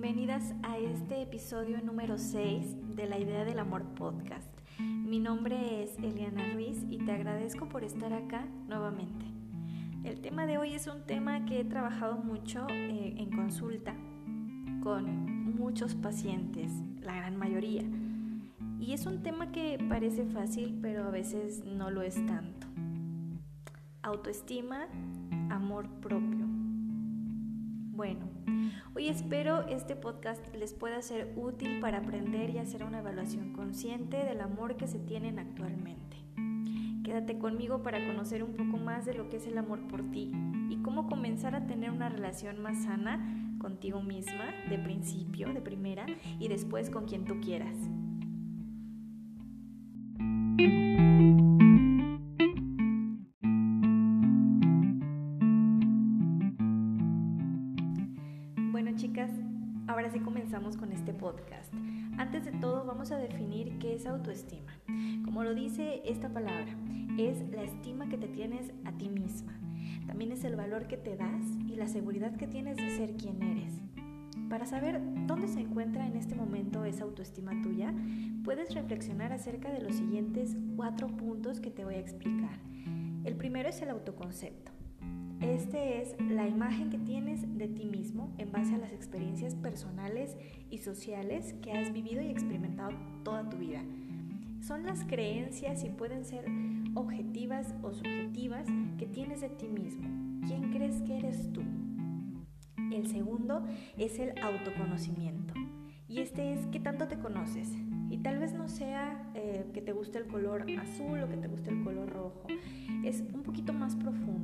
bienvenidas a este episodio número 6 de la Idea del Amor podcast. Mi nombre es Eliana Ruiz y te agradezco por estar acá nuevamente. El tema de hoy es un tema que he trabajado mucho eh, en consulta con muchos pacientes, la gran mayoría. Y es un tema que parece fácil, pero a veces no lo es tanto. Autoestima, amor propio. Bueno, hoy espero este podcast les pueda ser útil para aprender y hacer una evaluación consciente del amor que se tienen actualmente. Quédate conmigo para conocer un poco más de lo que es el amor por ti y cómo comenzar a tener una relación más sana contigo misma, de principio, de primera, y después con quien tú quieras. Ahora sí comenzamos con este podcast. Antes de todo vamos a definir qué es autoestima. Como lo dice esta palabra, es la estima que te tienes a ti misma. También es el valor que te das y la seguridad que tienes de ser quien eres. Para saber dónde se encuentra en este momento esa autoestima tuya, puedes reflexionar acerca de los siguientes cuatro puntos que te voy a explicar. El primero es el autoconcepto. Este es la imagen que tienes de ti mismo en base a las experiencias personales y sociales que has vivido y experimentado toda tu vida. Son las creencias y pueden ser objetivas o subjetivas que tienes de ti mismo. ¿Quién crees que eres tú? El segundo es el autoconocimiento. Y este es qué tanto te conoces. Y tal vez no sea eh, que te guste el color azul o que te guste el color rojo. Es un poquito más profundo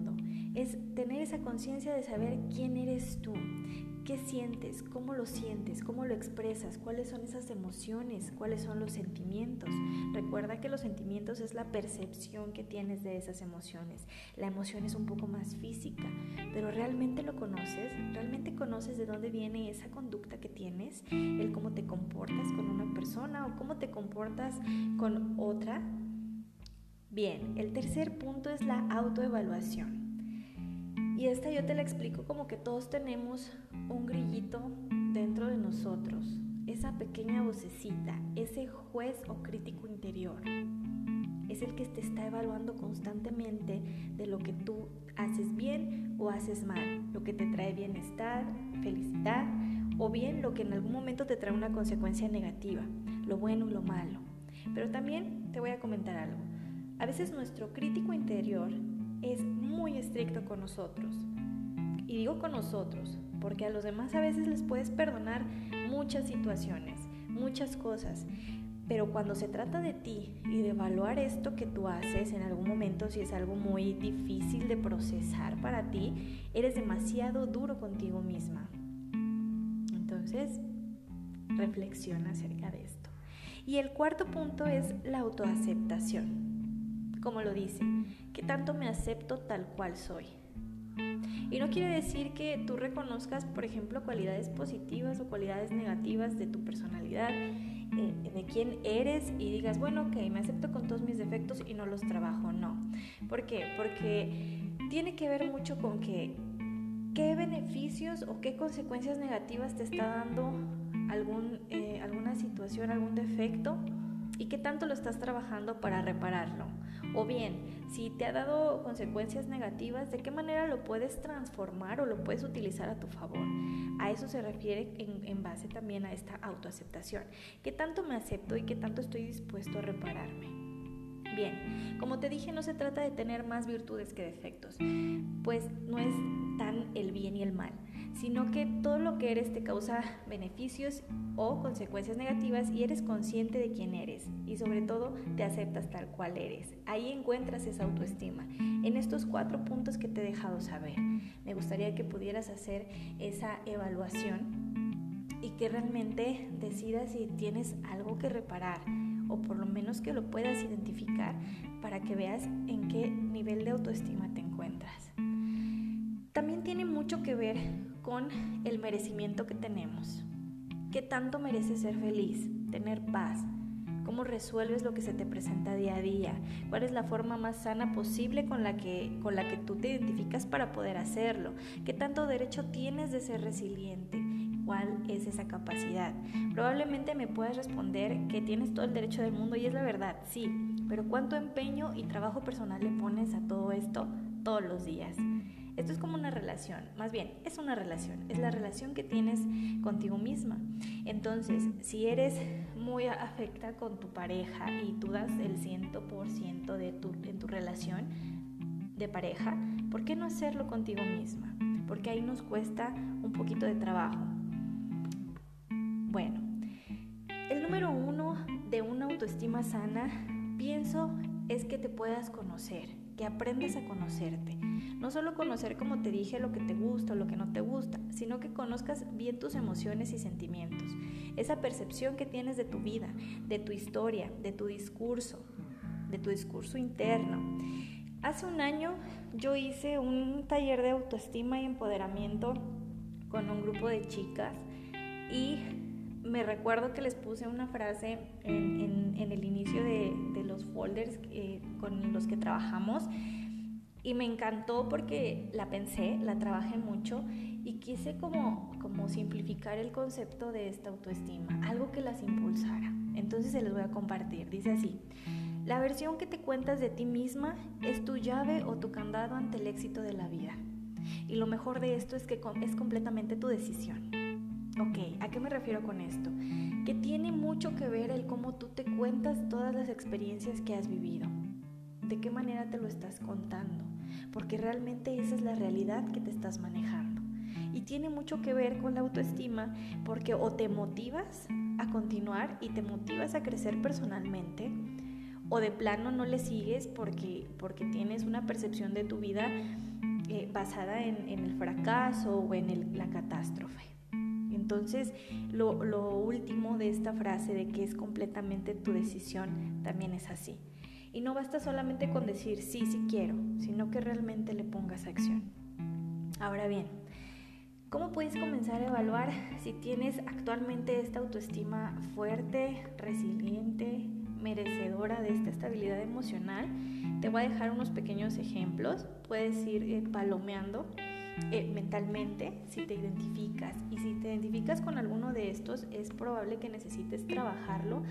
es tener esa conciencia de saber quién eres tú, qué sientes, cómo lo sientes, cómo lo expresas, cuáles son esas emociones, cuáles son los sentimientos. Recuerda que los sentimientos es la percepción que tienes de esas emociones. La emoción es un poco más física, pero realmente lo conoces, realmente conoces de dónde viene esa conducta que tienes, el cómo te comportas con una persona o cómo te comportas con otra. Bien, el tercer punto es la autoevaluación. Y esta yo te la explico como que todos tenemos un grillito dentro de nosotros, esa pequeña vocecita, ese juez o crítico interior. Es el que te está evaluando constantemente de lo que tú haces bien o haces mal, lo que te trae bienestar, felicidad o bien lo que en algún momento te trae una consecuencia negativa, lo bueno y lo malo. Pero también te voy a comentar algo. A veces nuestro crítico interior es muy estricto con nosotros. Y digo con nosotros, porque a los demás a veces les puedes perdonar muchas situaciones, muchas cosas. Pero cuando se trata de ti y de evaluar esto que tú haces en algún momento, si es algo muy difícil de procesar para ti, eres demasiado duro contigo misma. Entonces, reflexiona acerca de esto. Y el cuarto punto es la autoaceptación como lo dice, que tanto me acepto tal cual soy. Y no quiere decir que tú reconozcas, por ejemplo, cualidades positivas o cualidades negativas de tu personalidad, eh, de quién eres y digas, bueno, ok, me acepto con todos mis defectos y no los trabajo. No. ¿Por qué? Porque tiene que ver mucho con qué beneficios o qué consecuencias negativas te está dando algún, eh, alguna situación, algún defecto y qué tanto lo estás trabajando para repararlo. O bien, si te ha dado consecuencias negativas, ¿de qué manera lo puedes transformar o lo puedes utilizar a tu favor? A eso se refiere en, base también a esta autoaceptación. ¿Qué tanto me acepto y qué tanto estoy dispuesto a repararme? Bien, como te dije, no se trata de tener más virtudes que defectos, pues no es tan el bien y el mal sino que todo lo que eres te causa beneficios o consecuencias negativas y eres consciente de quién eres y sobre todo te aceptas tal cual eres. Ahí encuentras esa autoestima. En estos cuatro puntos que te he dejado saber, me gustaría que pudieras hacer esa evaluación y que realmente decidas si tienes algo que reparar o por lo menos que lo puedas identificar para que veas en qué nivel de autoestima te encuentras. También tiene mucho que ver con el merecimiento que tenemos. ¿Qué tanto mereces ser feliz, tener paz? ¿Cómo resuelves lo que se te presenta día a día? ¿Cuál es la forma más sana posible con la que, con la que tú te identificas para poder hacerlo? ¿Qué tanto derecho tienes de ser resiliente? cuál es esa capacidad. Probablemente me puedas responder que tienes todo el derecho del mundo y es la verdad, sí, pero ¿cuánto empeño y trabajo personal le pones a todo esto todos los días? Esto es como una relación, más bien es una relación, es la relación que tienes contigo misma. Entonces, si eres muy afecta con tu pareja y tú das el 100% de tu, en tu relación de pareja, ¿por qué no hacerlo contigo misma? Porque ahí nos cuesta un poquito de trabajo. Bueno, el número uno de una autoestima sana, pienso, es que te puedas conocer, que aprendas a conocerte. No solo conocer, como te dije, lo que te gusta o lo que no te gusta, sino que conozcas bien tus emociones y sentimientos. Esa percepción que tienes de tu vida, de tu historia, de tu discurso, de tu discurso interno. Hace un año yo hice un taller de autoestima y empoderamiento con un grupo de chicas y me recuerdo que les puse una frase en, el inicio de, los folders eh, con los que trabajamos y me encantó porque la pensé, la trabajé mucho y quise como, como simplificar el concepto de esta autoestima, algo que las impulsara. Entonces se les voy a compartir. Dice así, la versión que te cuentas de ti misma es tu llave o tu candado ante el éxito de la vida. Y lo mejor de esto es que es completamente tu decisión. Ok, ¿a qué me refiero con esto? Que tiene mucho que ver el cómo tú te cuentas todas las experiencias que has vivido. ¿De qué manera te lo estás contando? porque realmente esa es la realidad que te estás manejando. Y tiene mucho que ver con la autoestima porque o te motivas a continuar y te motivas a crecer personalmente o de plano no le sigues porque, porque tienes una percepción de tu vida eh, basada en, el fracaso o en la catástrofe. Entonces, lo, último de esta frase de que es completamente tu decisión también es así. Y no basta solamente con decir sí, sí quiero, sino que realmente le pongas acción. Ahora bien, ¿cómo puedes comenzar a evaluar si tienes actualmente esta autoestima fuerte, resiliente, merecedora de esta estabilidad emocional? Te voy a dejar unos pequeños ejemplos. Puedes ir eh, palomeando eh, mentalmente si te identificas. Y si te identificas con alguno de estos, es probable que necesites trabajarlo,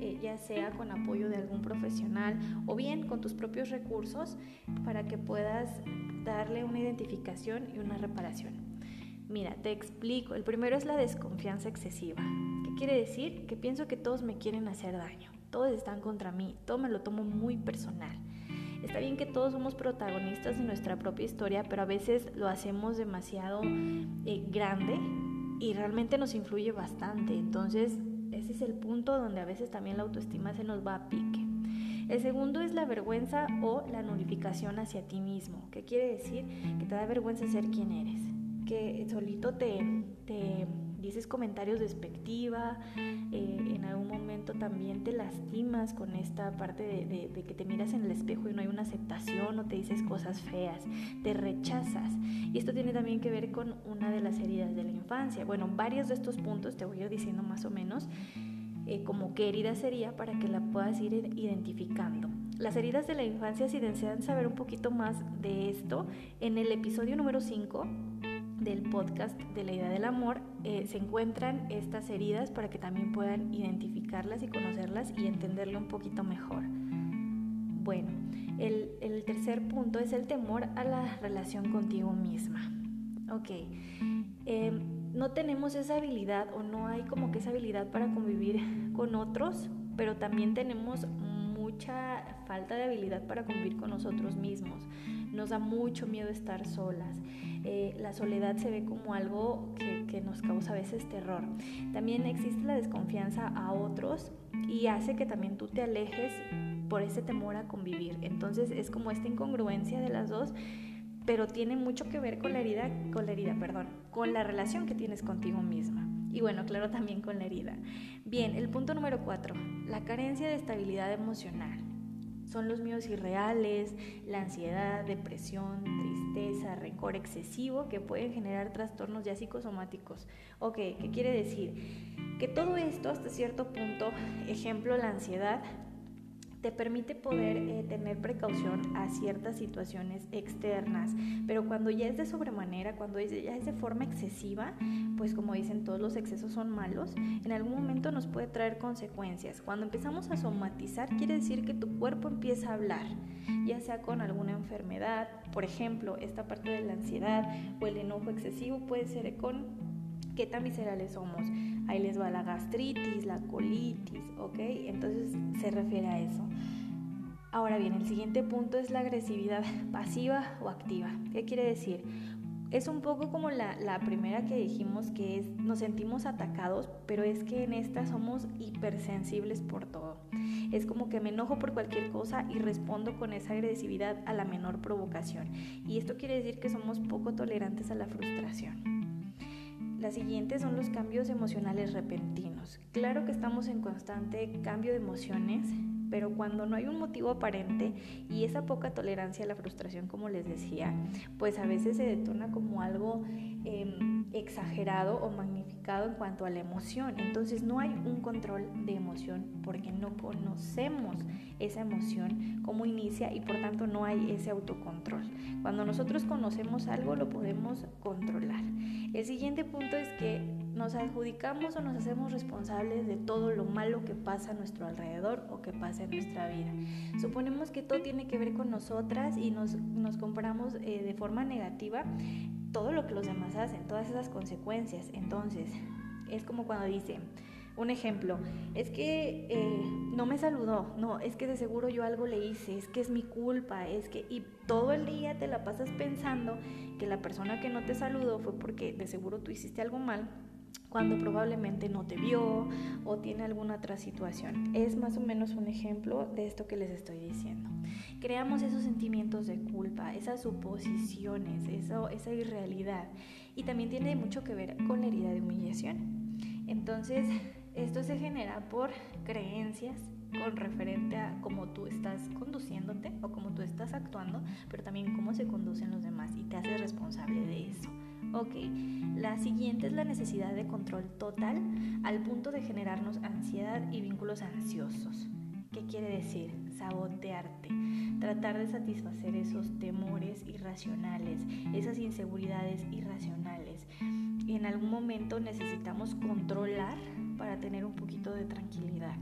eh, ya sea con apoyo de algún profesional o bien con tus propios recursos para que puedas darle una identificación y una reparación. Mira, te explico. El primero es la desconfianza excesiva. ¿Qué quiere decir? Que pienso que todos me quieren hacer daño, todos están contra mí, todo me lo tomo muy personal. Está bien que todos somos protagonistas de nuestra propia historia, pero a veces lo hacemos demasiado eh, grande y realmente nos influye bastante. Entonces, ese es el punto donde a veces también la autoestima se nos va a pique. El segundo es la vergüenza o la nulificación hacia ti mismo. ¿Qué quiere decir? Que te da vergüenza ser quien eres. Que solito te, te dices comentarios despectiva, eh, en algún momento también te lastimas con esta parte de, que te miras en el espejo y no hay una aceptación o te dices cosas feas, te rechazas. Y esto tiene también que ver con una de las heridas de la infancia. Bueno, varios de estos puntos te voy a ir diciendo más o menos. Eh, como qué herida sería para que la puedas ir identificando. Las heridas de la infancia, si desean saber un poquito más de esto, en el episodio número 5 del podcast de la idea del amor eh, se encuentran estas heridas para que también puedan identificarlas y conocerlas y entenderlo un poquito mejor. Bueno, el, tercer punto es el temor a la relación contigo misma. Ok, em, no tenemos esa habilidad o no hay como que esa habilidad para convivir con otros, pero también tenemos mucha falta de habilidad para convivir con nosotros mismos. Nos da mucho miedo estar solas. Eh, la soledad se ve como algo que, que nos causa a veces terror. También existe la desconfianza a otros y hace que también tú te alejes por ese temor a convivir. Entonces es como esta incongruencia de las dos pero tiene mucho que ver con la herida, con la herida, perdón, con la relación que tienes contigo misma. Y bueno, claro, también con la herida. Bien, el punto número cuatro, la carencia de estabilidad emocional. Son los miedos irreales, la ansiedad, depresión, tristeza, rencor excesivo que pueden generar trastornos ya psicosomáticos. Ok, ¿qué quiere decir? Que todo esto hasta cierto punto, ejemplo, la ansiedad, te permite poder eh, tener precaución a ciertas situaciones externas, pero cuando ya es de sobremanera, cuando ya es de forma excesiva, pues como dicen todos los excesos son malos, en algún momento nos puede traer consecuencias. Cuando empezamos a somatizar quiere decir que tu cuerpo empieza a hablar, ya sea con alguna enfermedad, por ejemplo, esta parte de la ansiedad o el enojo excesivo puede ser con qué tan viscerales somos. Ahí les va la gastritis, la colitis, ¿ok? Entonces se refiere a eso. Ahora bien, el siguiente punto es la agresividad pasiva o activa. ¿Qué quiere decir? Es un poco como la, primera que dijimos que es nos sentimos atacados, pero es que en esta somos hipersensibles por todo. Es como que me enojo por cualquier cosa y respondo con esa agresividad a la menor provocación. Y esto quiere decir que somos poco tolerantes a la frustración. La siguiente son los cambios emocionales repentinos. Claro que estamos en constante cambio de emociones, pero cuando no hay un motivo aparente y esa poca tolerancia a la frustración, como les decía, pues a veces se detona como algo em, exagerado o magnificado en cuanto a la emoción. Entonces no hay un control de emoción porque no conocemos esa emoción, cómo inicia y por tanto no hay ese autocontrol. Cuando nosotros conocemos algo lo podemos controlar. El siguiente punto es que nos adjudicamos o nos hacemos responsables de todo lo malo que pasa a nuestro alrededor o que pasa en nuestra vida. Suponemos que todo tiene que ver con nosotras y nos, nos comparamos eh, de forma negativa todo lo que los demás hacen, todas esas consecuencias. Entonces, es como cuando dice, un ejemplo, es que eh, no me saludó, no, es que de seguro yo algo le hice, es que es mi culpa, es que, y todo el día te la pasas pensando que la persona que no te saludó fue porque de seguro tú hiciste algo mal cuando probablemente no te vio o tiene alguna otra situación. Es más o menos un ejemplo de esto que les estoy diciendo. Creamos esos sentimientos de culpa, esas suposiciones, eso, esa irrealidad. Y también tiene mucho que ver con la herida de humillación. Entonces, esto se genera por creencias con referente a cómo tú estás conduciéndote o cómo tú estás actuando, pero también cómo se conducen los demás y te haces responsable de eso. Ok, la siguiente es la necesidad de control total al punto de generarnos ansiedad y vínculos ansiosos. ¿Qué quiere decir? Sabotearte, tratar de satisfacer esos temores irracionales, esas inseguridades irracionales. Y en algún momento necesitamos controlar para tener un poquito de tranquilidad.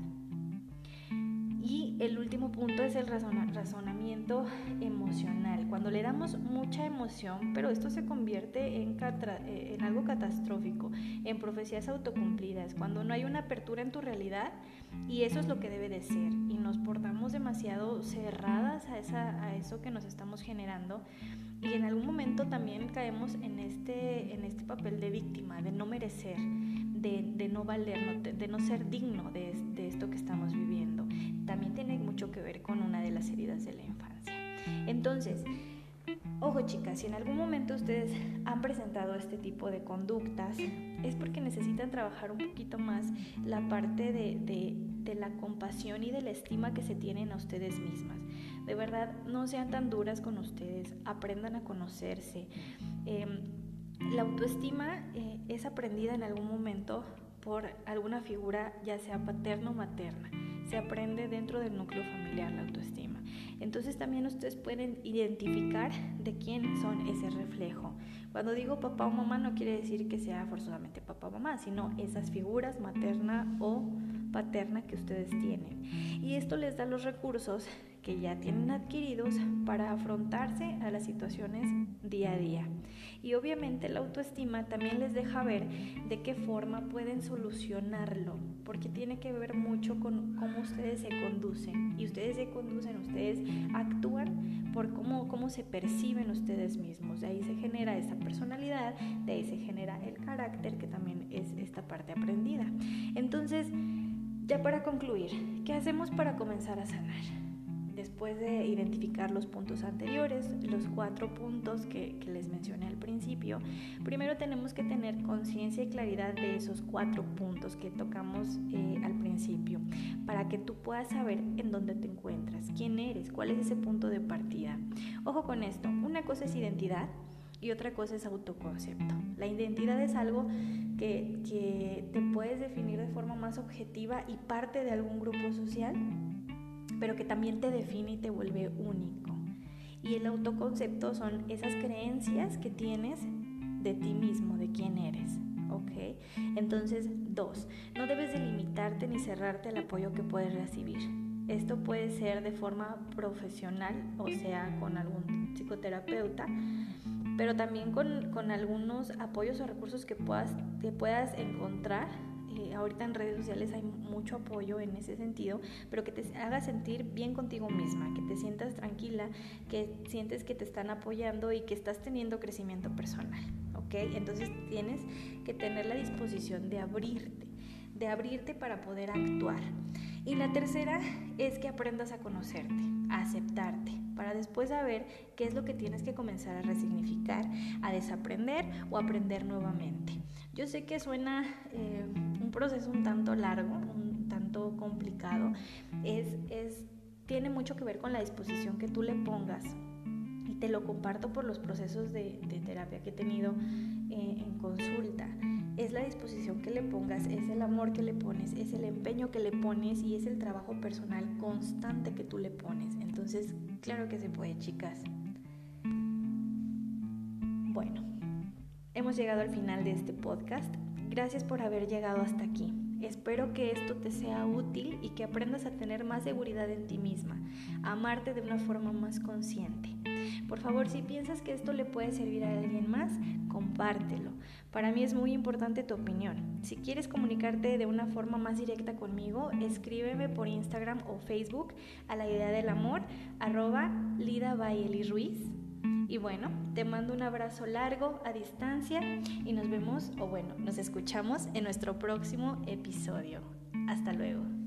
Y el último punto es el razonamiento emocional. Cuando le damos mucha emoción, pero esto se convierte en, eh, en algo catastrófico, en profecías autocumplidas, cuando no hay una apertura en tu realidad y eso es lo que debe de ser. Y nos portamos demasiado cerradas a, esa, a eso que nos estamos generando y en algún momento también caemos en este, en este papel de víctima, de no merecer, de, no valer, de, no ser digno de, de esto que estamos viviendo también tiene mucho que ver con una de las heridas de la infancia. Entonces, Ojo chicas, si en algún momento ustedes han presentado este tipo de conductas, es porque necesitan trabajar un poquito más la parte de, de, la compasión y de la estima que se tienen a ustedes mismas. De verdad, no sean tan duras con ustedes, aprendan a conocerse. Em, la autoestima eh, es aprendida en algún momento por alguna figura, ya sea paterna o materna se aprende dentro del núcleo familiar la autoestima. Entonces también ustedes pueden identificar de quién son ese reflejo. Cuando digo papá o mamá no quiere decir que sea forzosamente papá o mamá, sino esas figuras materna o paterna que ustedes tienen. Y esto les da los recursos que ya tienen adquiridos para afrontarse a las situaciones día a día. Y obviamente la autoestima también les deja ver de qué forma pueden solucionarlo, porque tiene que ver mucho con cómo ustedes se conducen. Y ustedes se conducen, ustedes actúan por cómo, cómo se perciben ustedes mismos. De ahí se genera esa personalidad, de ahí se genera el carácter, que también es esta parte aprendida. Entonces, ya para concluir, ¿qué hacemos para comenzar a sanar? Después de identificar los puntos anteriores, los cuatro puntos que, les mencioné al principio, primero tenemos que tener conciencia y claridad de esos cuatro puntos que tocamos eh, al principio, para que tú puedas saber en dónde te encuentras, quién eres, cuál es ese punto de partida. Ojo con esto, una cosa es identidad, y otra cosa es autoconcepto. La identidad es algo que, que, te puedes definir de forma más objetiva y parte de algún grupo social. Pero que también te define y te vuelve único. Y el autoconcepto son esas creencias que tienes de ti mismo, de quién eres. ¿Ok? Entonces, dos, no debes de limitarte ni cerrarte el apoyo que puedes recibir. Esto puede ser de forma profesional, o sea, con algún psicoterapeuta, pero también con, con algunos apoyos o recursos que puedas, que puedas encontrar eh, ahorita en redes sociales hay mucho apoyo en ese sentido, pero que te haga sentir bien contigo misma, que te sientas tranquila, que sientes que te están apoyando y que estás teniendo crecimiento personal, ¿ok? Entonces tienes que tener la disposición de abrirte, de abrirte para poder actuar. Y la tercera es que aprendas a conocerte, a aceptarte, para después saber qué es lo que tienes que comenzar a resignificar, a desaprender o aprender nuevamente. Yo sé que suena eh, proceso un tanto largo, un tanto complicado, es, es, tiene mucho que ver con la disposición que tú le pongas y te lo comparto por los procesos de, terapia que he tenido eh, en consulta. Es la disposición que le pongas, es el amor que le pones, es el empeño que le pones y es el trabajo personal constante que tú le pones. Entonces, claro que se puede, chicas. Bueno, hemos llegado al final de este podcast. Gracias por haber llegado hasta aquí. Espero que esto te sea útil y que aprendas a tener más seguridad en ti misma, a amarte de una forma más consciente. Por favor, si piensas que esto le puede servir a alguien más, compártelo. Para mí es muy importante tu opinión. Si quieres comunicarte de una forma más directa conmigo, escríbeme por Instagram o Facebook a la idea del amor, arroba Lida Ruiz. Y bueno, te mando un abrazo largo a distancia y nos vemos, o bueno, nos escuchamos en nuestro próximo episodio. Hasta luego.